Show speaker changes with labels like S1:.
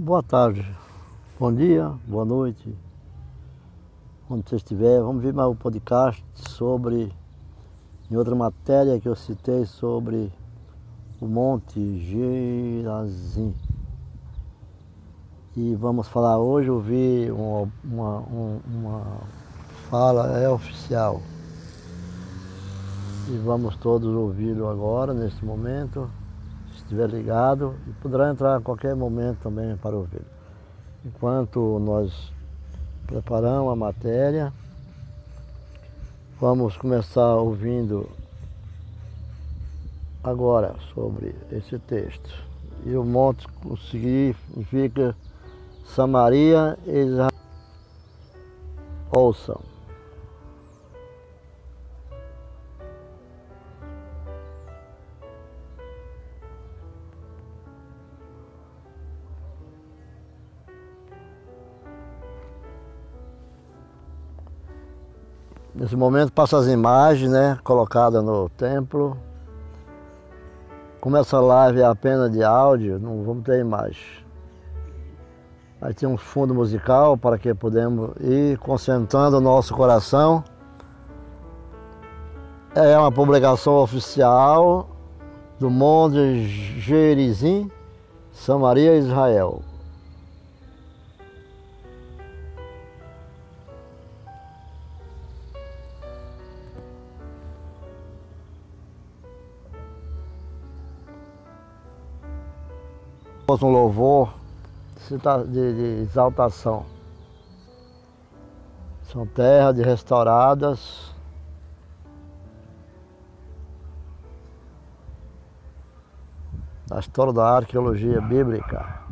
S1: Boa tarde, bom dia, boa noite, onde você estiver. Vamos ver mais um podcast sobre, em outra matéria que eu citei sobre o Monte Gerazim. E vamos falar hoje, ouvir uma, uma, uma fala é oficial. E vamos todos ouvi-lo agora, neste momento estiver ligado e poderá entrar a qualquer momento também para ouvir. Enquanto nós preparamos a matéria, vamos começar ouvindo agora sobre esse texto. E o monte significa Samaria e Israel. Ouçam. Nesse momento passa as imagens, né, colocadas no templo. Como essa live é apenas de áudio, não vamos ter imagem. Aí tem um fundo musical para que podemos ir concentrando o nosso coração. É uma publicação oficial do Monte Gerizim, Samaria, Israel. Um louvor de, de exaltação. São terras de restauradas. Da história da arqueologia bíblica.